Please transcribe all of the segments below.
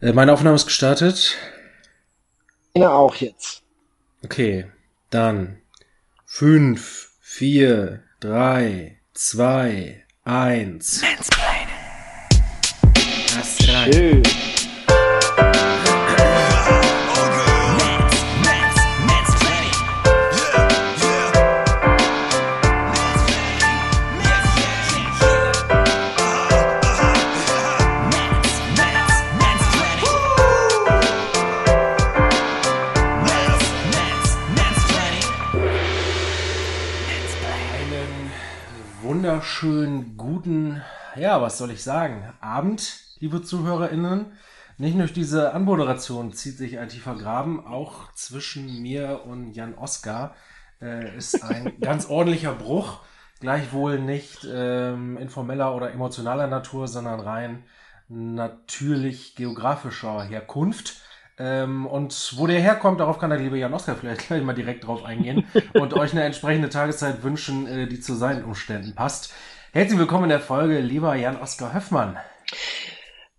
Äh, meine Aufnahme ist gestartet. Ja, auch jetzt. Okay, dann fünf, vier, drei, zwei, eins. Mansplaining. Hast rein. Schön. Wunderschönen guten, ja, was soll ich sagen, Abend, liebe ZuhörerInnen. Nicht nur diese Anmoderation zieht sich ein tiefer Graben, auch zwischen mir und Jan Oskar äh, ist ein ganz ordentlicher Bruch. Gleichwohl nicht ähm, informeller oder emotionaler Natur, sondern rein natürlich geografischer Herkunft. Ähm, und wo der herkommt, darauf kann der liebe Jan Oskar vielleicht gleich mal direkt drauf eingehen und euch eine entsprechende Tageszeit wünschen, äh, die zu seinen Umständen passt. Herzlich willkommen in der Folge, lieber Jan Oskar Höffmann.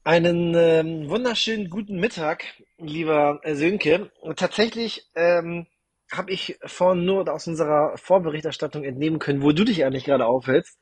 Einen ähm, wunderschönen guten Mittag, lieber Sönke. tatsächlich ähm, habe ich vorhin nur aus unserer Vorberichterstattung entnehmen können, wo du dich eigentlich gerade aufhältst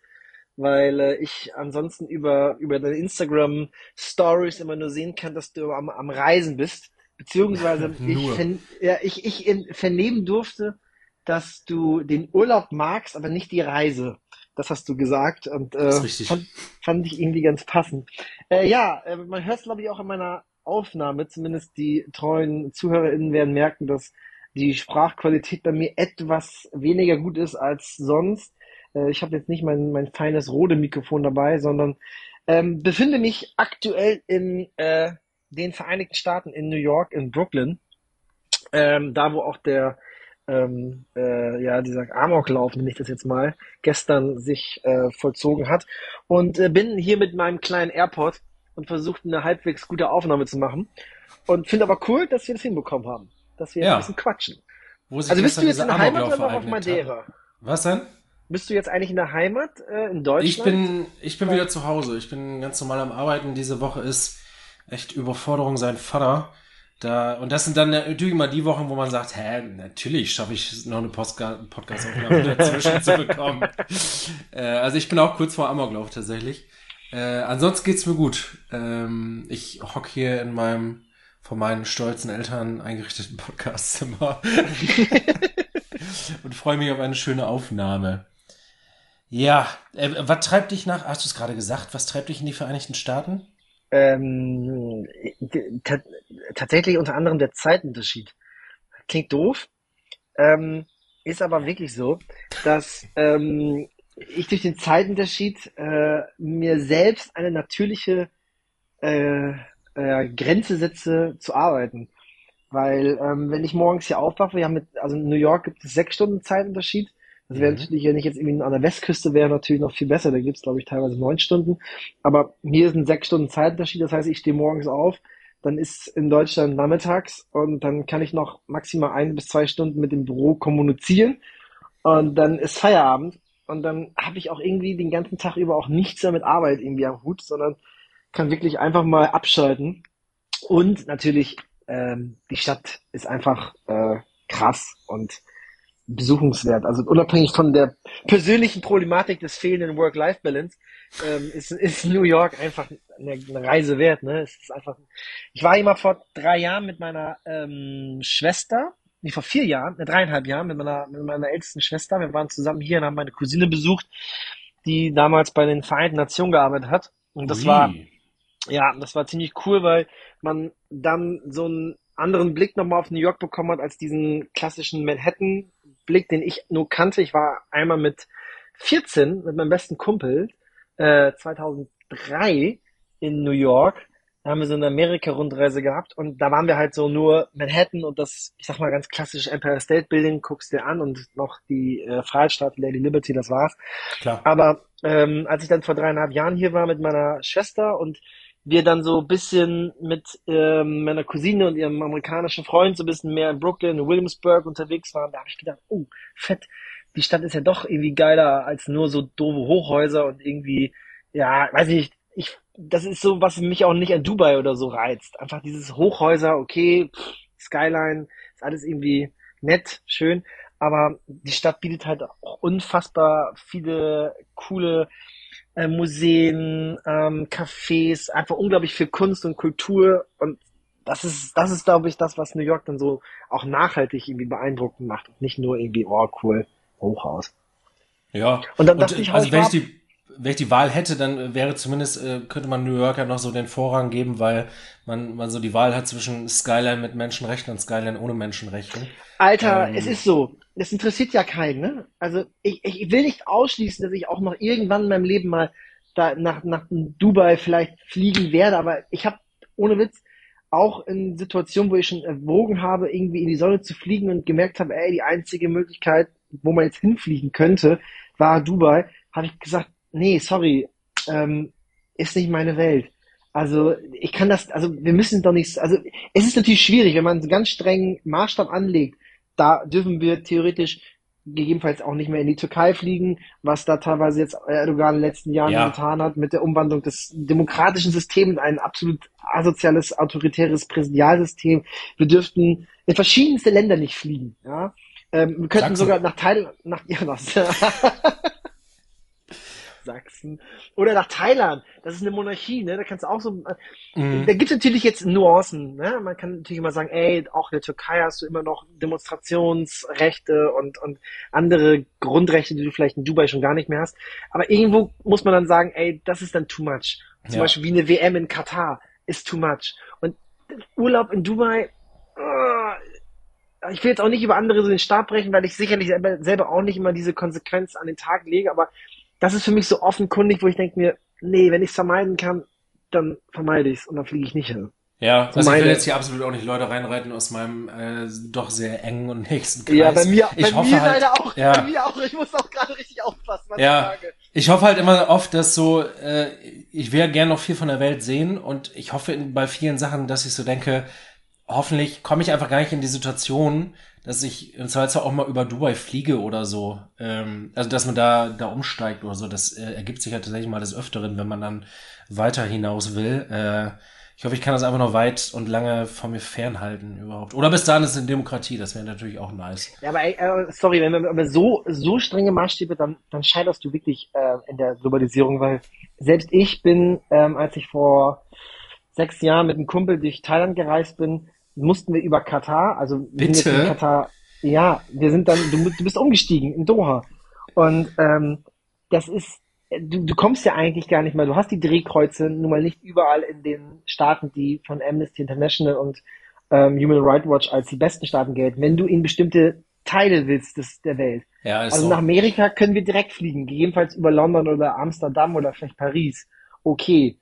weil äh, ich ansonsten über, über deine Instagram Stories immer nur sehen kann, dass du am, am Reisen bist. Beziehungsweise ich, vern ja, ich, ich in, vernehmen durfte, dass du den Urlaub magst, aber nicht die Reise. Das hast du gesagt und äh, fand, fand ich irgendwie ganz passend. Äh, ja, äh, man hört es glaube ich auch in meiner Aufnahme, zumindest die treuen ZuhörerInnen werden merken, dass die Sprachqualität bei mir etwas weniger gut ist als sonst. Äh, ich habe jetzt nicht mein, mein feines Rode-Mikrofon dabei, sondern ähm, befinde mich aktuell in äh, den Vereinigten Staaten in New York, in Brooklyn, ähm, da wo auch der ähm, äh, ja dieser Amoklauf, nenne ich das jetzt mal, gestern sich äh, vollzogen hat und äh, bin hier mit meinem kleinen AirPod und versucht eine halbwegs gute Aufnahme zu machen und finde aber cool, dass wir das hinbekommen haben, dass wir ja. ein bisschen quatschen. also bist du jetzt in der Heimat oder noch auf Madeira? Was denn? Bist du jetzt eigentlich in der Heimat äh, in Deutschland? Ich bin, ich bin wieder zu Hause. Ich bin ganz normal am Arbeiten. Diese Woche ist echt Überforderung sein Vater. Da, und das sind dann natürlich immer die Wochen, wo man sagt, hä, natürlich schaffe ich noch eine Podcast-Aufnahme dazwischen zu bekommen. Äh, also ich bin auch kurz vor Amoklauf tatsächlich. Äh, ansonsten geht's mir gut. Ähm, ich hock hier in meinem von meinen stolzen Eltern eingerichteten Podcastzimmer und freue mich auf eine schöne Aufnahme. Ja, äh, was treibt dich nach, hast du es gerade gesagt, was treibt dich in die Vereinigten Staaten? Ähm, tatsächlich unter anderem der Zeitunterschied. Klingt doof, ähm, ist aber wirklich so, dass ähm, ich durch den Zeitunterschied äh, mir selbst eine natürliche äh, äh, Grenze setze zu arbeiten. Weil ähm, wenn ich morgens hier aufwache, wir haben mit, also in New York gibt es sechs Stunden Zeitunterschied das wäre mhm. natürlich, wenn ich jetzt irgendwie an der Westküste wäre, natürlich noch viel besser. Da gibt's glaube ich, teilweise neun Stunden. Aber hier ist ein sechs Stunden Zeitunterschied. Das heißt, ich stehe morgens auf, dann ist in Deutschland nachmittags und dann kann ich noch maximal ein bis zwei Stunden mit dem Büro kommunizieren. Und dann ist Feierabend. Und dann habe ich auch irgendwie den ganzen Tag über auch nichts mehr mit Arbeit irgendwie am Hut, sondern kann wirklich einfach mal abschalten. Und natürlich, ähm, die Stadt ist einfach äh, krass und besuchenswert. Also unabhängig von der persönlichen Problematik des fehlenden Work-Life-Balance ähm, ist, ist New York einfach eine, eine Reise wert. Ne? Es ist einfach. Ich war immer vor drei Jahren mit meiner ähm, Schwester, nee, vor vier Jahren, ne, dreieinhalb Jahren mit meiner mit meiner ältesten Schwester. Wir waren zusammen hier und haben meine Cousine besucht, die damals bei den Vereinten Nationen gearbeitet hat. Und das Ui. war ja, das war ziemlich cool, weil man dann so einen anderen Blick nochmal auf New York bekommen hat als diesen klassischen Manhattan Blick, den ich nur kannte. Ich war einmal mit 14 mit meinem besten Kumpel äh, 2003 in New York. Da haben wir so eine Amerika-Rundreise gehabt und da waren wir halt so nur Manhattan und das, ich sag mal ganz klassisch Empire State Building, guckst dir an und noch die äh, Freiheitsstadt, Lady Liberty, das war's. Klar. Aber ähm, als ich dann vor dreieinhalb Jahren hier war mit meiner Schwester und wir dann so ein bisschen mit ähm, meiner Cousine und ihrem amerikanischen Freund so ein bisschen mehr in Brooklyn und Williamsburg unterwegs waren, da habe ich gedacht, oh, fett, die Stadt ist ja doch irgendwie geiler als nur so doofe Hochhäuser und irgendwie, ja, weiß ich nicht, ich das ist so, was mich auch nicht an Dubai oder so reizt. Einfach dieses Hochhäuser, okay, pff, Skyline, ist alles irgendwie nett, schön, aber die Stadt bietet halt auch unfassbar viele coole äh, Museen, ähm, Cafés, einfach unglaublich viel Kunst und Kultur und das ist, das ist, glaube ich, das, was New York dann so auch nachhaltig irgendwie beeindruckend macht und nicht nur irgendwie, oh cool, Hochhaus. Ja. Und dann dachte ich, also wenn ich die, wenn ich die Wahl hätte, dann wäre zumindest, äh, könnte man New Yorker noch so den Vorrang geben, weil man, man so die Wahl hat zwischen Skyline mit Menschenrechten und Skyline ohne Menschenrechten. Alter, ähm, es ist so. Das interessiert ja keinen, ne? Also ich, ich will nicht ausschließen, dass ich auch noch irgendwann in meinem Leben mal da nach, nach Dubai vielleicht fliegen werde, aber ich habe ohne Witz auch in Situationen, wo ich schon erwogen habe, irgendwie in die Sonne zu fliegen und gemerkt habe, ey, die einzige Möglichkeit, wo man jetzt hinfliegen könnte, war Dubai, habe ich gesagt, nee, sorry, ähm, ist nicht meine Welt. Also ich kann das, also wir müssen doch nicht, also es ist natürlich schwierig, wenn man einen ganz strengen Maßstab anlegt, da dürfen wir theoretisch gegebenenfalls auch nicht mehr in die Türkei fliegen, was da teilweise jetzt Erdogan in den letzten Jahren ja. getan hat mit der Umwandlung des demokratischen Systems in ein absolut asoziales, autoritäres Präsidialsystem. Wir dürften in verschiedenste Länder nicht fliegen. Ja? Ähm, wir könnten Sachsen. sogar nach Thailand, nach, ja? Sachsen. Oder nach Thailand. Das ist eine Monarchie, ne? Da kannst du auch so. Äh, mhm. Da gibt es natürlich jetzt Nuancen, ne? Man kann natürlich immer sagen, ey, auch in der Türkei hast du immer noch Demonstrationsrechte und, und andere Grundrechte, die du vielleicht in Dubai schon gar nicht mehr hast. Aber irgendwo muss man dann sagen, ey, das ist dann too much. Zum ja. Beispiel wie eine WM in Katar ist too much. Und Urlaub in Dubai, uh, ich will jetzt auch nicht über andere so den Stab brechen, weil ich sicherlich selber, selber auch nicht immer diese Konsequenz an den Tag lege, aber das ist für mich so offenkundig, wo ich denke mir, nee, wenn ich es vermeiden kann, dann vermeide ich es und dann fliege ich nicht hin. Ja, also meine, ich will jetzt hier absolut auch nicht Leute reinreiten aus meinem äh, doch sehr engen und nächsten Kreis. Ja, bei mir, ich bei hoffe mir halt, leider auch. Ja. Bei mir auch. Ich muss auch gerade richtig aufpassen, was ja, ich sage. Ich hoffe halt immer oft, dass so, äh, ich wäre gern noch viel von der Welt sehen und ich hoffe bei vielen Sachen, dass ich so denke, hoffentlich komme ich einfach gar nicht in die Situation, dass ich im Zweifelsfall auch mal über Dubai fliege oder so. Ähm, also, dass man da, da umsteigt oder so. Das äh, ergibt sich ja tatsächlich mal des Öfteren, wenn man dann weiter hinaus will. Äh, ich hoffe, ich kann das einfach noch weit und lange von mir fernhalten überhaupt. Oder bis dahin ist es eine Demokratie, das wäre natürlich auch nice. Ja, aber äh, sorry, wenn wir aber so, so strenge Maßstäbe, dann, dann scheiterst du wirklich äh, in der Globalisierung, weil selbst ich bin, ähm, als ich vor sechs Jahren mit einem Kumpel durch Thailand gereist bin, mussten wir über Katar, also wir Bitte? in Katar, ja, wir sind dann, du, du bist umgestiegen in Doha. Und ähm, das ist, du, du kommst ja eigentlich gar nicht mehr, du hast die Drehkreuze nun mal nicht überall in den Staaten, die von Amnesty International und ähm, Human Rights Watch als die besten Staaten gelten, wenn du in bestimmte Teile willst des, der Welt. Ja, also so. nach Amerika können wir direkt fliegen, gegebenenfalls über London oder Amsterdam oder vielleicht Paris. Okay.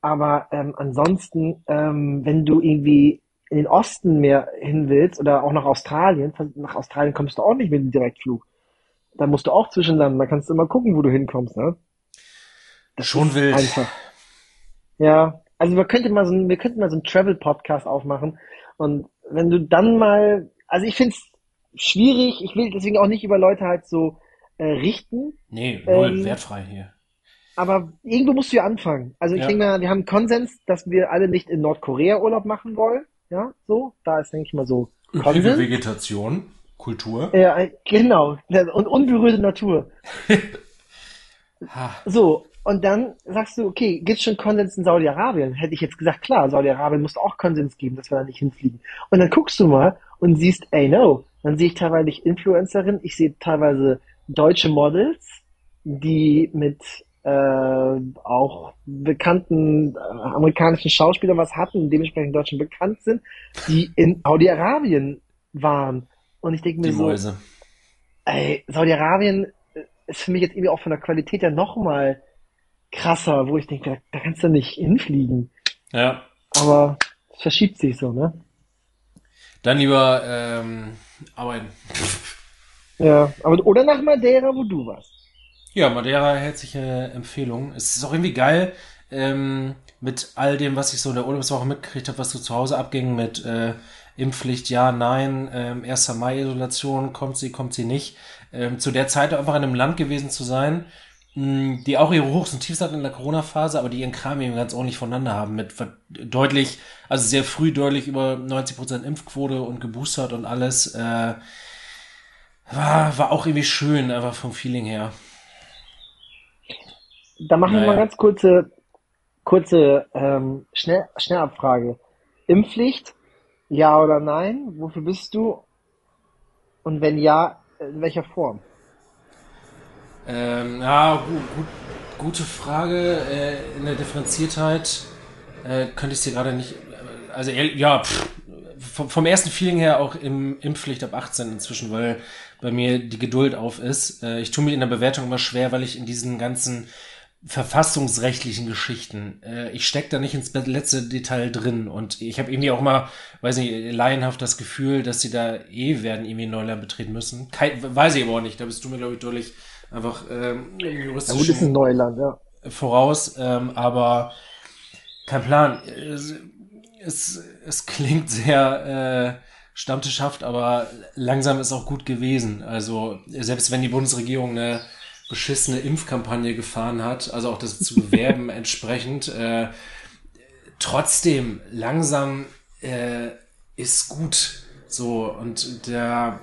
Aber ähm, ansonsten, ähm, wenn du irgendwie in den Osten mehr hin willst oder auch nach Australien, nach Australien kommst du auch nicht mit dem Direktflug. Da musst du auch zwischenlanden, da kannst du immer gucken, wo du hinkommst, ne? Das Schon wild. Einfach. Ja, also wir könnten mal so ein, wir könnten mal so einen Travel-Podcast aufmachen und wenn du dann mal, also ich find's schwierig, ich will deswegen auch nicht über Leute halt so äh, richten. Nee, null ähm, wertfrei hier. Aber irgendwo musst du ja anfangen. Also ich ja. denke mal, wir haben Konsens, dass wir alle nicht in Nordkorea Urlaub machen wollen. Ja, so. Da ist, denke ich mal, so. Übrige Vegetation, Kultur. Ja, genau. Und unberührte Natur. so. Und dann sagst du, okay, gibt's schon Konsens in Saudi-Arabien? Hätte ich jetzt gesagt, klar, Saudi-Arabien muss auch Konsens geben, dass wir da nicht hinfliegen. Und dann guckst du mal und siehst, ey, no. Dann sehe ich teilweise Influencerinnen, ich sehe teilweise deutsche Models, die mit äh, auch bekannten äh, amerikanischen Schauspieler was hatten dementsprechend in Deutschland bekannt sind, die in Saudi-Arabien waren. Und ich denke mir die so, Mäuse. ey, Saudi-Arabien ist für mich jetzt irgendwie auch von der Qualität ja nochmal krasser, wo ich denke, da, da kannst du nicht hinfliegen. Ja. Aber es verschiebt sich so, ne? Dann lieber ähm, arbeiten. Ja, aber oder nach Madeira, wo du warst. Ja, Madeira herzliche Empfehlung. Es ist auch irgendwie geil, ähm, mit all dem, was ich so in der Urlaubswoche mitgekriegt habe, was so zu Hause abging, mit äh, Impfpflicht, ja, nein, ähm, 1. Mai-Isolation, kommt sie, kommt sie nicht. Ähm, zu der Zeit einfach in einem Land gewesen zu sein, mh, die auch ihre Hochs und Tiefs hatten in der Corona-Phase, aber die ihren Kram eben ganz ordentlich voneinander haben mit deutlich, also sehr früh deutlich über 90% Impfquote und geboostert und alles. Äh, war, war auch irgendwie schön, einfach vom Feeling her. Da machen wir Naja. mal ganz kurze, kurze ähm, Schnell, Schnellabfrage. Impfpflicht, ja oder nein? Wofür bist du? Und wenn ja, in welcher Form? Ähm, ja, gu gut, gute Frage. Äh, in der Differenziertheit äh, könnte ich es dir gerade nicht. äh, Also, ja, pff, vom, vom ersten Feeling her auch im Impfpflicht ab 18 inzwischen, weil bei mir die Geduld auf ist. Äh, ich tue mir in der Bewertung immer schwer, weil ich in diesen ganzen verfassungsrechtlichen Geschichten, äh, ich steck da nicht ins letzte Detail drin und ich habe irgendwie auch mal, weiß nicht, laienhaft das Gefühl, dass sie da eh werden irgendwie Neuland betreten müssen. Kein, weiß ich aber auch nicht, da bist du mir, glaube ich, deutlich einfach ähm, Na gut, ist ein Neuland, ja. voraus, ähm, aber kein Plan. Es, es, es klingt sehr äh, stammtischhaft, aber langsam ist auch gut gewesen. Also selbst wenn die Bundesregierung eine beschissene Impfkampagne gefahren hat, also auch das zu bewerben entsprechend, äh, trotzdem langsam äh, ist gut so und der,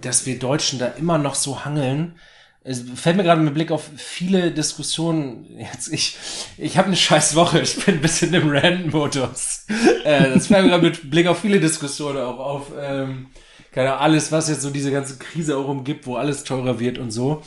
dass wir Deutschen da immer noch so hangeln. Es fällt mir gerade mit Blick auf viele Diskussionen. Jetzt ich ich habe eine scheiß Woche. Ich bin ein bisschen im Random-Modus. Äh, das fällt mir gerade mit Blick auf viele Diskussionen auch auf. Ähm, keine Ahnung, alles, was jetzt so diese ganze Krise auch umgibt, wo alles teurer wird und so.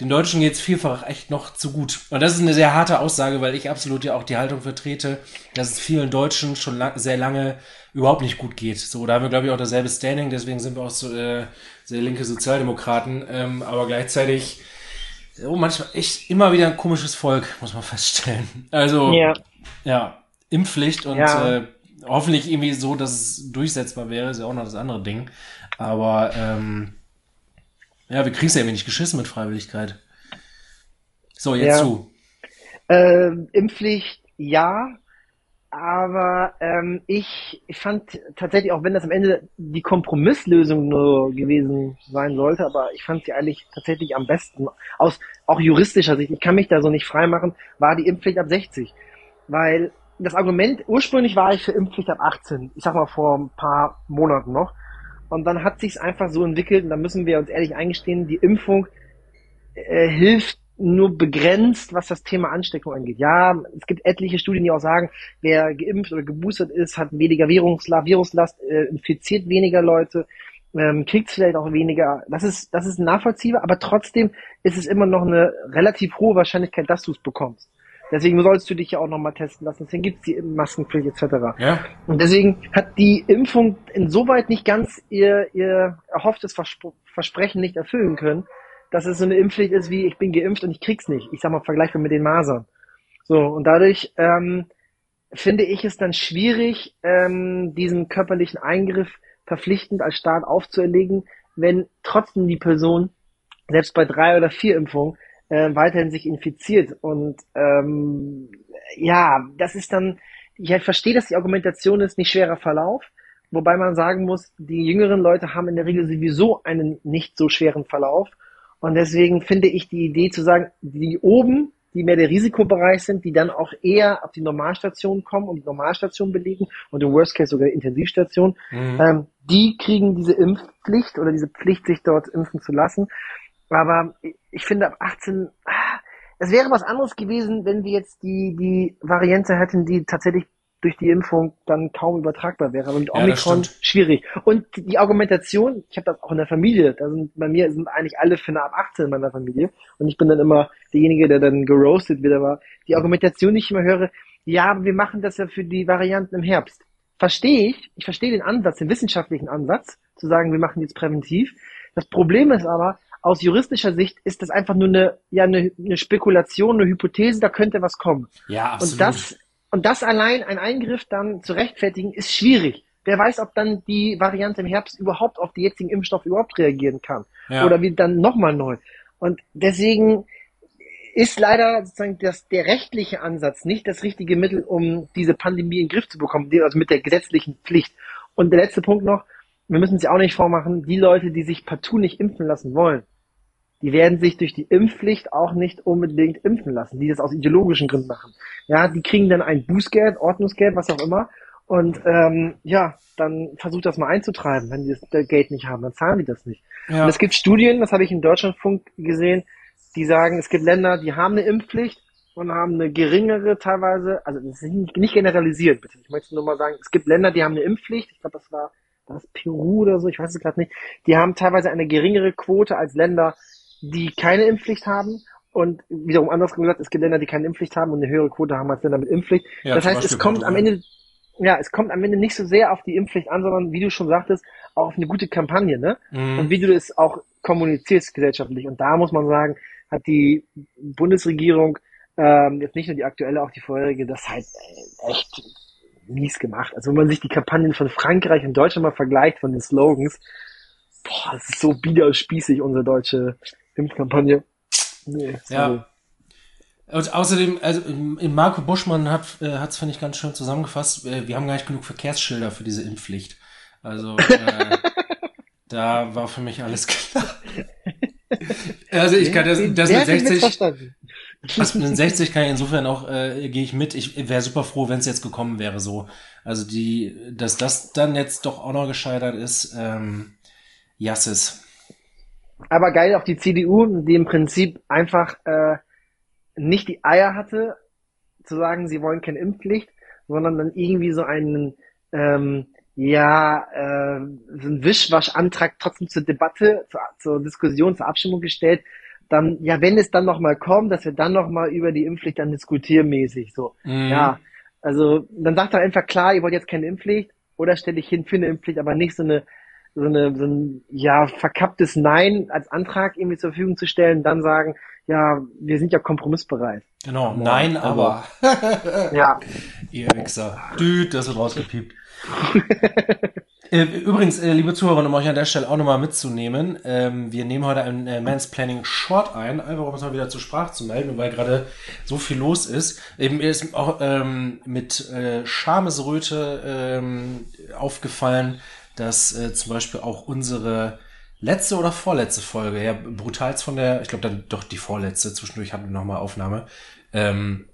Den Deutschen geht's vielfach echt noch zu gut. Und das ist eine sehr harte Aussage, weil ich absolut ja auch die Haltung vertrete, dass es vielen Deutschen schon lang, sehr lange überhaupt nicht gut geht. So, da haben wir, glaube ich, auch dasselbe Standing, deswegen sind wir auch so äh, sehr linke Sozialdemokraten. Ähm, aber gleichzeitig, oh, manchmal echt immer wieder ein komisches Volk, muss man feststellen. Also, Ja, ja, Impfpflicht und Ja. äh, hoffentlich irgendwie so, dass es durchsetzbar wäre, ist ja auch noch das andere Ding. Aber ähm, ja, wir kriegen es ja irgendwie nicht geschissen mit Freiwilligkeit. So, jetzt Ja. zu. ähm, Impfpflicht, ja. Aber ähm, ich, ich fand tatsächlich, auch wenn das am Ende die Kompromisslösung nur gewesen sein sollte, aber ich fand sie eigentlich tatsächlich am besten. Aus auch juristischer Sicht, ich kann mich da so nicht freimachen, war die Impfpflicht ab 60. Weil das Argument, ursprünglich war ich für Impfpflicht ab 18, ich sag mal vor ein paar Monaten noch. Und dann hat sich's einfach so entwickelt, und da müssen wir uns ehrlich eingestehen, die Impfung äh, hilft nur begrenzt, was das Thema Ansteckung angeht. Ja, es gibt etliche Studien, die auch sagen, wer geimpft oder geboostert ist, hat weniger Viruslast, Viruslast äh, infiziert weniger Leute, ähm, kriegt vielleicht auch weniger. Das ist, das ist nachvollziehbar, aber trotzdem ist es immer noch eine relativ hohe Wahrscheinlichkeit, dass du es bekommst. Deswegen sollst du dich ja auch nochmal testen lassen. Deswegen gibt's die Maskenpflicht etc. Ja, Und deswegen hat die Impfung insoweit nicht ganz ihr, ihr erhofftes Verspr Versprechen nicht erfüllen können, dass es so eine Impfpflicht ist wie ich bin geimpft und ich krieg's nicht. Ich sag mal vergleichbar mit den Masern. So, und dadurch ähm, finde ich es dann schwierig, ähm, diesen körperlichen Eingriff verpflichtend als Staat aufzuerlegen, wenn trotzdem die Person selbst bei drei oder vier Impfungen äh, weiterhin sich infiziert. Und ähm, ja, das ist dann, ich halt verstehe, dass die Argumentation ist, nicht schwerer Verlauf, wobei man sagen muss, die jüngeren Leute haben in der Regel sowieso einen nicht so schweren Verlauf. Und deswegen finde ich die Idee zu sagen, die oben, die mehr der Risikobereich sind, die dann auch eher auf die Normalstation kommen und die Normalstation belegen und im Worst Case sogar Intensivstation, mhm. ähm, die kriegen diese Impfpflicht oder diese Pflicht, sich dort impfen zu lassen. Aber ich- finde ab 18, ah, es wäre was anderes gewesen, wenn wir jetzt die, die Variante hätten, die tatsächlich durch die Impfung dann kaum übertragbar wäre. Aber mit Ja, Omikron stimmt. schwierig. Und die Argumentation, ich habe das auch in der Familie, da sind bei mir sind eigentlich alle eine ab 18 in meiner Familie und ich bin dann immer derjenige, der dann geroastet wieder war. Die Argumentation, die ich immer höre, ja, wir machen das ja für die Varianten im Herbst. Verstehe ich, ich verstehe den Ansatz, den wissenschaftlichen Ansatz, zu sagen, wir machen jetzt präventiv. Das Problem ist aber, aus juristischer Sicht ist das einfach nur eine, ja, eine, eine Spekulation, eine Hypothese, da könnte was kommen. Ja, absolut. Und das, und das allein, ein Eingriff dann zu rechtfertigen, ist schwierig. Wer weiß, ob dann die Variante im Herbst überhaupt auf die jetzigen Impfstoffe überhaupt reagieren kann. ja. Oder wie dann nochmal neu. Und deswegen ist leider sozusagen das, der rechtliche Ansatz nicht das richtige Mittel, um diese Pandemie in den Griff zu bekommen, also mit der gesetzlichen Pflicht. Und der letzte Punkt noch, wir müssen uns ja auch nicht vormachen, die Leute, die sich partout nicht impfen lassen wollen, die werden sich durch die Impfpflicht auch nicht unbedingt impfen lassen, die das aus ideologischen Gründen machen. Ja, die kriegen dann ein Bußgeld, Ordnungsgeld, was auch immer. Und ähm, ja, dann versucht das mal einzutreiben. Wenn die das Geld nicht haben, dann zahlen die das nicht. Ja. Und es gibt Studien, das habe ich in Deutschlandfunk gesehen, die sagen, es gibt Länder, die haben eine Impfpflicht und haben eine geringere teilweise, also das ist nicht generalisiert, bitte. Ich möchte nur mal sagen, es gibt Länder, die haben eine Impfpflicht. Ich glaube, das war das Peru oder so, ich weiß es gerade nicht. Die haben teilweise eine geringere Quote als Länder, die keine Impfpflicht haben. Und wiederum andersrum gesagt, es gibt Länder, die keine Impfpflicht haben und eine höhere Quote haben als Länder mit Impfpflicht. Ja, das heißt, es kommt am Ende, ja, es kommt am Ende nicht so sehr auf die Impfpflicht an, sondern wie du schon sagtest, auch auf eine gute Kampagne, ne? Mhm. Und wie du das auch kommunizierst gesellschaftlich. Und da muss man sagen, hat die Bundesregierung, ähm, jetzt nicht nur die aktuelle, auch die vorherige, das halt äh, echt mies gemacht. Also wenn man sich die Kampagnen von Frankreich und Deutschland mal vergleicht, von den Slogans, boah, das ist so biederspießig, unsere deutsche Impfkampagne. Nee, ja. Und außerdem, also Marco Buschmann hat äh, es, finde ich, ganz schön zusammengefasst. Äh, wir haben gar nicht genug Verkehrsschilder für diese Impfpflicht. Also äh, da war für mich alles klar. Also ich kann das, das mit 60. Das mit 60 kann ich insofern auch, äh, gehe ich mit. Ich wäre super froh, wenn es jetzt gekommen wäre so. Also die, dass das dann jetzt doch auch noch gescheitert ist, ähm, Jassis. Aber geil auch die CDU, die im Prinzip einfach äh, nicht die Eier hatte, zu sagen, sie wollen keine Impfpflicht, sondern dann irgendwie so einen ähm, ja, äh, so einen Wischwaschantrag trotzdem zur Debatte, zur, zur Diskussion, zur Abstimmung gestellt, dann, ja, wenn es dann nochmal kommt, dass wir dann nochmal über die Impfpflicht dann diskutieren mäßig, so. Mhm. Ja, also, dann sagt er einfach klar, ihr wollt jetzt keine Impfpflicht, oder stelle ich hin für eine Impfpflicht, aber nicht so eine, so eine, so ein, ja, verkapptes Nein als Antrag irgendwie zur Verfügung zu stellen, dann sagen, ja, wir sind ja kompromissbereit. Genau, aber, nein, aber. ja. Ihr Wichser. Düt, das wird rausgepiept. Äh, übrigens, äh, liebe Zuhörer, um euch an der Stelle auch nochmal mitzunehmen, ähm, wir nehmen heute ein äh, Planning Short ein, einfach um es mal wieder zur Sprache zu melden, weil gerade so viel los ist. Eben mir ist auch ähm, mit äh, Schamesröte ähm, aufgefallen, dass äh, zum Beispiel auch unsere letzte oder vorletzte Folge, ja, brutals von der, ich glaube dann doch die vorletzte, zwischendurch hatten wir nochmal Aufnahme, ähm,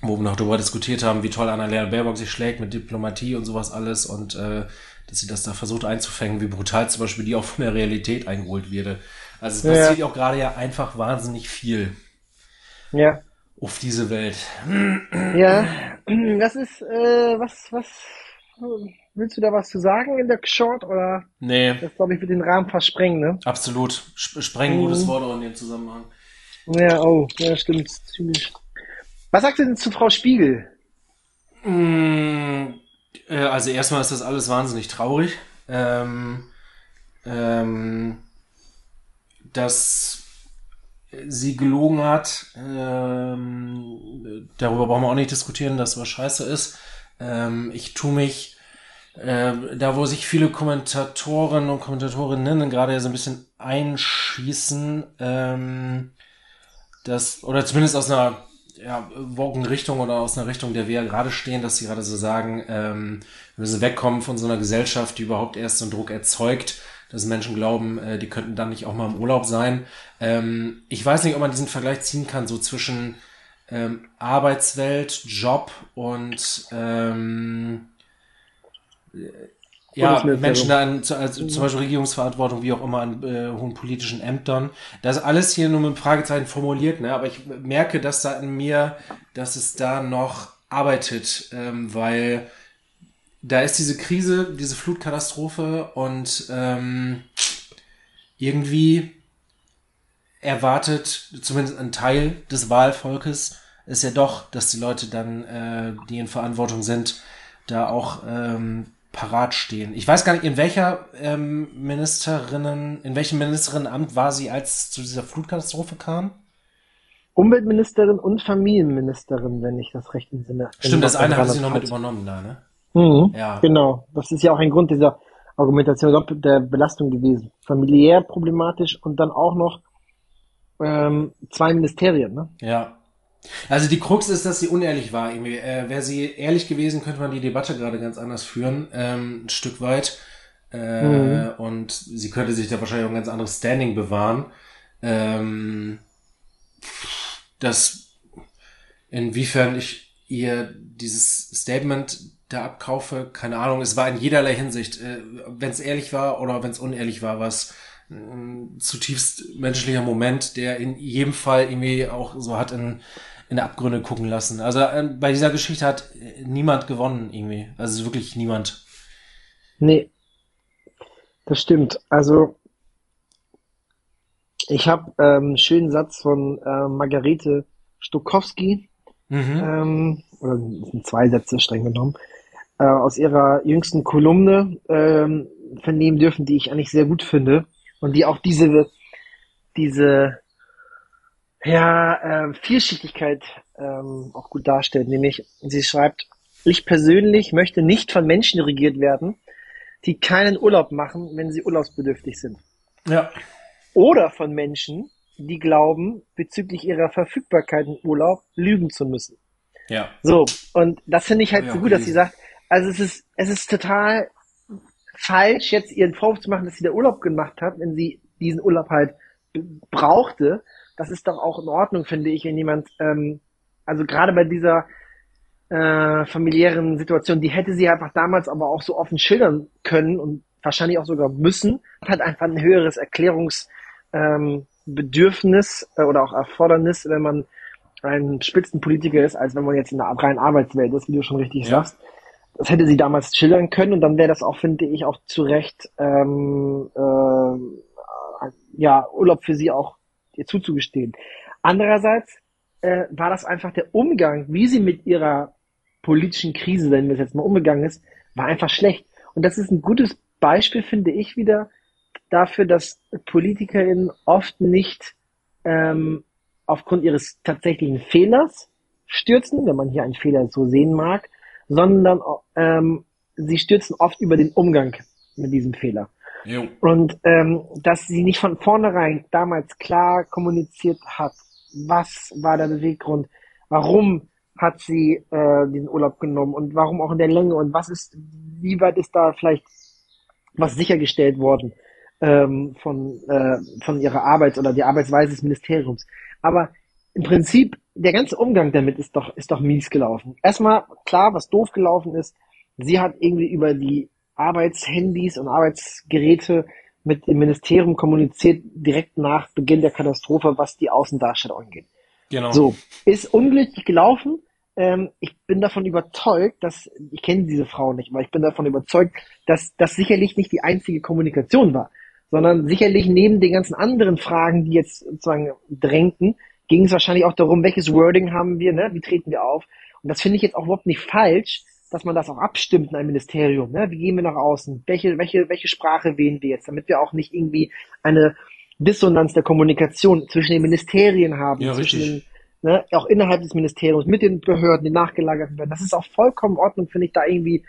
wo wir noch darüber diskutiert haben, wie toll Annalena Baerbock sich schlägt mit Diplomatie und sowas alles und äh, dass sie das da versucht einzufängen, wie brutal zum Beispiel die auch von der Realität eingeholt wird. Also es passiert ja auch gerade ja einfach wahnsinnig viel. Ja. Auf diese Welt. Ja, das ist, äh, was, was, willst du da was zu sagen in der Short oder? Nee. Das glaube ich wird den Rahmen versprengen, ne? Absolut. Sprengen, mhm. gutes Wort auch in dem Zusammenhang. Ja, oh, ja, stimmt, ziemlich. Was sagst du denn zu Frau Spiegel? Mm, äh, also erstmal ist das alles wahnsinnig traurig. Ähm, ähm, dass sie gelogen hat, ähm, darüber brauchen wir auch nicht diskutieren, dass was scheiße ist. Ähm, ich tue mich, äh, da wo sich viele Kommentatoren und Kommentatorinnen gerade so ein bisschen einschießen, ähm, das, oder zumindest aus einer ja, Richtung oder aus einer Richtung, der wir ja gerade stehen, dass sie gerade so sagen, ähm, wir müssen wegkommen von so einer Gesellschaft, die überhaupt erst so einen Druck erzeugt, dass Menschen glauben, äh, die könnten dann nicht auch mal im Urlaub sein. Ähm, ich weiß nicht, ob man diesen Vergleich ziehen kann, so zwischen ähm, Arbeitswelt, Job und ähm, ja, Menschen da an, also zum Beispiel Regierungsverantwortung, wie auch immer an äh, hohen politischen Ämtern. Das ist alles hier nur mit Fragezeichen formuliert, ne? aber ich merke, dass da in mir, dass es da noch arbeitet, ähm, weil da ist diese Krise, diese Flutkatastrophe und ähm, irgendwie erwartet zumindest ein Teil des Wahlvolkes ist ja doch, dass die Leute dann, äh, die in Verantwortung sind, da auch ähm, parat stehen. Ich weiß gar nicht, in welcher ähm, Ministerinnen, in welchem Ministerinnenamt war sie, als es zu dieser Flutkatastrophe kam? Umweltministerin und Familienministerin, wenn ich das recht entsinne. Stimmt, das eine hat sie noch mit übernommen da, ne? Mhm, ja. Genau. Das ist ja auch ein Grund dieser Argumentation der Belastung gewesen. Familiär problematisch und dann auch noch ähm, zwei Ministerien, ne? Ja. Also die Krux ist, dass sie unehrlich war. Äh, Wäre sie ehrlich gewesen, könnte man die Debatte gerade ganz anders führen, ähm, ein Stück weit. Äh, mhm. Und sie könnte sich da wahrscheinlich auch ein ganz anderes Standing bewahren. Ähm, das, inwiefern ich ihr dieses Statement da abkaufe, keine Ahnung, es war in jederlei Hinsicht, äh, wenn es ehrlich war oder wenn es unehrlich war, was ein zutiefst menschlicher Moment, der in jedem Fall irgendwie auch so hat in, in Abgründe gucken lassen. Also äh, bei dieser Geschichte hat niemand gewonnen irgendwie. Also wirklich niemand. Nee, das stimmt. Also ich habe ähm, einen schönen Satz von äh, Margarete Stokowski, mhm. ähm, oder sind zwei Sätze streng genommen, äh, aus ihrer jüngsten Kolumne ähm, vernehmen dürfen, die ich eigentlich sehr gut finde und die auch diese, diese ja, äh, Vielschichtigkeit ähm, auch gut darstellt. Nämlich, sie schreibt, ich persönlich möchte nicht von Menschen regiert werden, die keinen Urlaub machen, wenn sie urlaubsbedürftig sind. Ja. Oder von Menschen, die glauben, bezüglich ihrer Verfügbarkeit im Urlaub lügen zu müssen. Ja. So, und das finde ich halt ja, so gut, dass sie sagt, also es ist, es ist total falsch, jetzt ihren Vorwurf zu machen, dass sie der Urlaub gemacht hat, wenn sie diesen Urlaub halt brauchte. Das ist doch auch in Ordnung, finde ich, wenn jemand, ähm, also gerade bei dieser äh, familiären Situation, die hätte sie einfach damals aber auch so offen schildern können und wahrscheinlich auch sogar müssen, hat einfach ein höheres Erklärungsbedürfnis ähm, äh, oder auch Erfordernis, wenn man ein Spitzenpolitiker ist, als wenn man jetzt in der reinen Arbeitswelt ist, wie du schon richtig ja. sagst. Das hätte sie damals schildern können und dann wäre das auch, finde ich, auch zu Recht ähm, äh, ja, Urlaub für sie auch ihr zuzugestehen. Andererseits äh, war das einfach der Umgang, wie sie mit ihrer politischen Krise, wenn es jetzt mal umgegangen ist, war einfach schlecht. Und das ist ein gutes Beispiel, finde ich, wieder dafür, dass PolitikerInnen oft nicht ähm, aufgrund ihres tatsächlichen Fehlers stürzen, wenn man hier einen Fehler so sehen mag, sondern ähm, sie stürzen oft über den Umgang mit diesem Fehler. Und ähm, dass sie nicht von vornherein damals klar kommuniziert hat, was war der Beweggrund, warum hat sie äh, diesen Urlaub genommen und warum auch in der Länge und was ist, wie weit ist da vielleicht was sichergestellt worden ähm, von, äh, von ihrer Arbeit oder die Arbeitsweise des Ministeriums. Aber im Prinzip, der ganze Umgang damit ist doch, ist doch mies gelaufen. Erstmal, klar, was doof gelaufen ist, sie hat irgendwie über die Arbeitshandys und Arbeitsgeräte mit dem Ministerium kommuniziert, direkt nach Beginn der Katastrophe, was die Außendarstellung angeht. Genau. So, ist unglücklich gelaufen. Ähm, ich bin davon überzeugt, dass, ich kenne diese Frau nicht, aber ich bin davon überzeugt, dass das sicherlich nicht die einzige Kommunikation war, sondern sicherlich neben den ganzen anderen Fragen, die jetzt sozusagen drängten, ging es wahrscheinlich auch darum, welches Wording haben wir, ne? wie treten wir auf. Und das finde ich jetzt auch überhaupt nicht falsch, dass man das auch abstimmt in einem Ministerium. Ne? Wie gehen wir nach außen? Welche, welche, welche Sprache wählen wir jetzt, damit wir auch nicht irgendwie eine Dissonanz der Kommunikation zwischen den Ministerien haben, ja, zwischen den, ne, auch innerhalb des Ministeriums, mit den Behörden, die nachgelagert werden. Das ist auch vollkommen in Ordnung, finde ich, da irgendwie,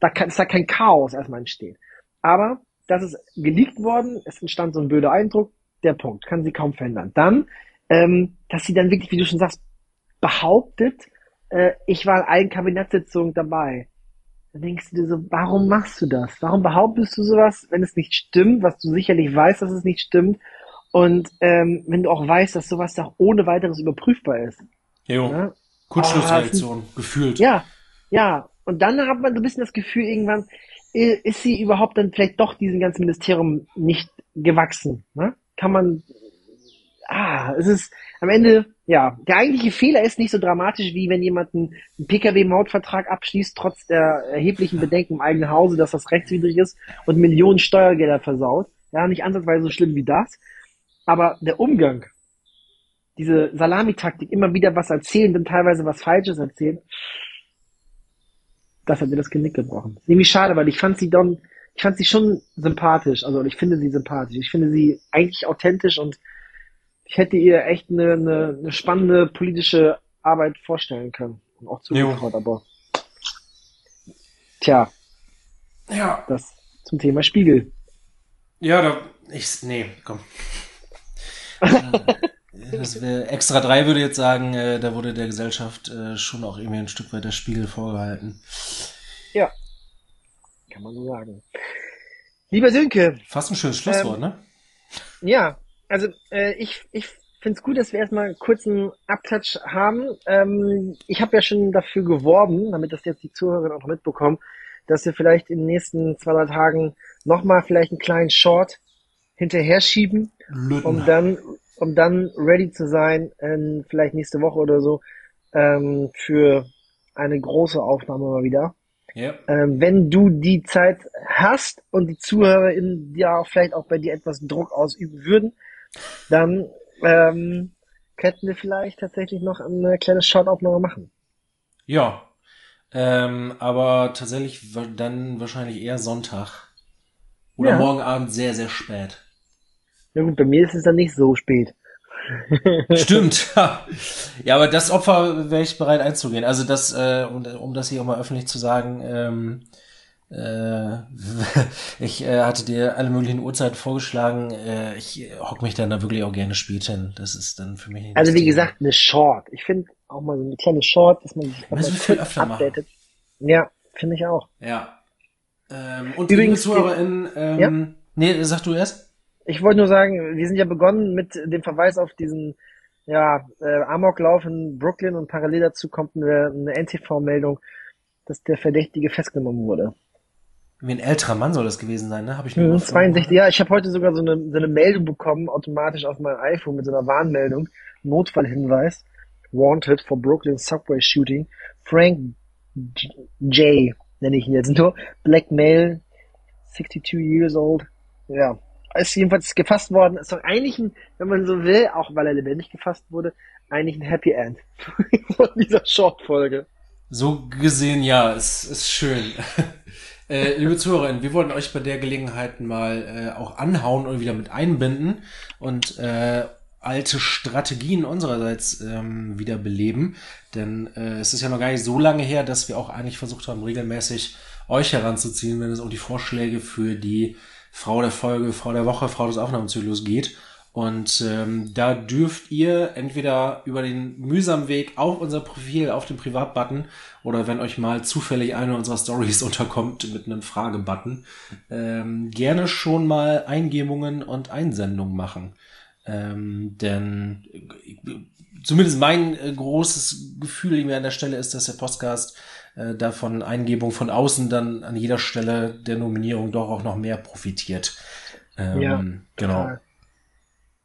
da kann, ist da kein Chaos erstmal entstehen. Aber das ist geleakt worden, es entstand so ein blöder Eindruck, der Punkt, kann sie kaum verändern. Dann, ähm, dass sie dann wirklich, wie du schon sagst, behauptet, äh, ich war in allen Kabinettssitzungen dabei. Dann denkst du dir so, warum machst du das? Warum behauptest du sowas, wenn es nicht stimmt, was du sicherlich weißt, dass es nicht stimmt? Und ähm, wenn du auch weißt, dass sowas doch ohne weiteres überprüfbar ist. Jo. Ja? Kurzschlussreaktion, ah, gefühlt. Ja, ja. Und dann hat man so ein bisschen das Gefühl, irgendwann ist sie überhaupt dann vielleicht doch diesem ganzen Ministerium nicht gewachsen. Ne? Kann man. Ah, es ist am Ende ja, der eigentliche Fehler ist nicht so dramatisch, wie wenn jemand einen, Pkw-Mautvertrag abschließt, trotz der erheblichen Bedenken im eigenen Hause, dass das rechtswidrig ist und Millionen Steuergelder versaut. Ja, nicht ansatzweise so schlimm wie das. Aber der Umgang, diese Salamitaktik, immer wieder was erzählen, dann teilweise was Falsches erzählen, das hat mir das Genick gebrochen. Ist irgendwie schade, weil ich fand sie dann, ich fand sie schon sympathisch, also ich finde sie sympathisch. Ich finde sie eigentlich authentisch und ich hätte ihr echt eine, eine, eine spannende politische Arbeit vorstellen können. Und auch zugetraut, aber tja. Ja. Das zum Thema Spiegel. Ja, da, ich, nee, komm. das wär, extra drei würde jetzt sagen, äh, da wurde der Gesellschaft äh, schon auch irgendwie ein Stück weit der Spiegel vorgehalten. Ja. Kann man so sagen. Lieber Sönke. Fast ein schönes Schlusswort, ähm, ne? Ja, also äh, ich, ich finde es gut, dass wir erstmal einen kurzen Abklatsch haben. Ähm, ich habe ja schon dafür geworben, damit das jetzt die Zuhörer auch mitbekommen, dass wir vielleicht in den nächsten zwei, drei Tagen nochmal vielleicht einen kleinen Short hinterher schieben, Lütten. um dann, um dann ready zu sein, ähm, vielleicht nächste Woche oder so, ähm, für eine große Aufnahme mal wieder. Ja. Ähm, wenn du die Zeit hast und die ZuhörerInnen ja vielleicht auch bei dir etwas Druck ausüben würden, dann ähm, könnten wir vielleicht tatsächlich noch eine kleine Short-Aufnahme machen. Ja. Ähm, aber tatsächlich dann wahrscheinlich eher Sonntag. Oder Ja. morgen Abend sehr, sehr spät. Ja gut, bei mir ist es dann nicht so spät. Stimmt. ja, aber das Opfer wäre ich bereit einzugehen. Also das, äh, um, um das hier auch mal öffentlich zu sagen, ähm, äh, ich äh, hatte dir alle möglichen Uhrzeiten vorgeschlagen. Äh, ich hock mich dann da wirklich auch gerne spät hin. Das ist dann für mich Also das wie gesagt, eine Short. Ich finde auch mal so eine kleine Short, dass man sich Müssen mal viel öfter machen. updatet. Ja, finde ich auch. Ja. Ähm, und Übrigens- ZuhörerInnen, ähm, Ja? nee, sag du erst. Ich wollte nur sagen, wir sind ja begonnen mit dem Verweis auf diesen ja, äh, Amoklauf in Brooklyn und parallel dazu kommt eine, eine NTV-Meldung, dass der Verdächtige festgenommen wurde. Wie ein älterer Mann soll das gewesen sein, ne? Habe ich nur überflogen. 62, ja, ich habe heute sogar so eine, so eine Meldung bekommen, automatisch auf mein iPhone mit so einer Warnmeldung. Notfallhinweis. Wanted for Brooklyn Subway Shooting. Frank J, J nenne ich ihn jetzt nur. Black Male, 62 years old. Ja, ist jedenfalls gefasst worden. Ist doch eigentlich ein, wenn man so will, auch weil er lebendig gefasst wurde, eigentlich ein Happy End von dieser Short-Folge. So gesehen, ja, es ist schön. äh, liebe ZuhörerInnen, wir wollten euch bei der Gelegenheit mal äh, auch anhauen und wieder mit einbinden und äh, alte Strategien unsererseits ähm, wieder beleben. Denn äh, es ist ja noch gar nicht so lange her, dass wir auch eigentlich versucht haben, regelmäßig euch heranzuziehen, wenn es um die Vorschläge für die Frau der Folge, Frau der Woche, Frau des Aufnahmezyklus geht. Und ähm, da dürft ihr entweder über den mühsamen Weg auf unser Profil, auf den Privatbutton oder wenn euch mal zufällig eine unserer Stories unterkommt mit einem Fragebutton, ähm, gerne schon mal Eingebungen und Einsendungen machen. Ähm, denn äh, zumindest mein äh, großes Gefühl mir an der Stelle ist, dass der Podcast äh, davon Eingebung von außen dann an jeder Stelle der Nominierung doch auch noch mehr profitiert. Ähm, Ja, genau. total.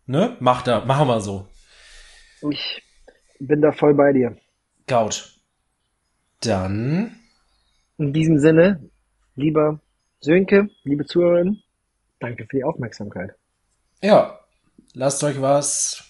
Ne? Mach da, machen wir so. Ich bin da voll bei dir. Gaut. Dann, In diesem Sinne, lieber Sönke, liebe Zuhörerinnen, danke für die Aufmerksamkeit. ja, lasst euch was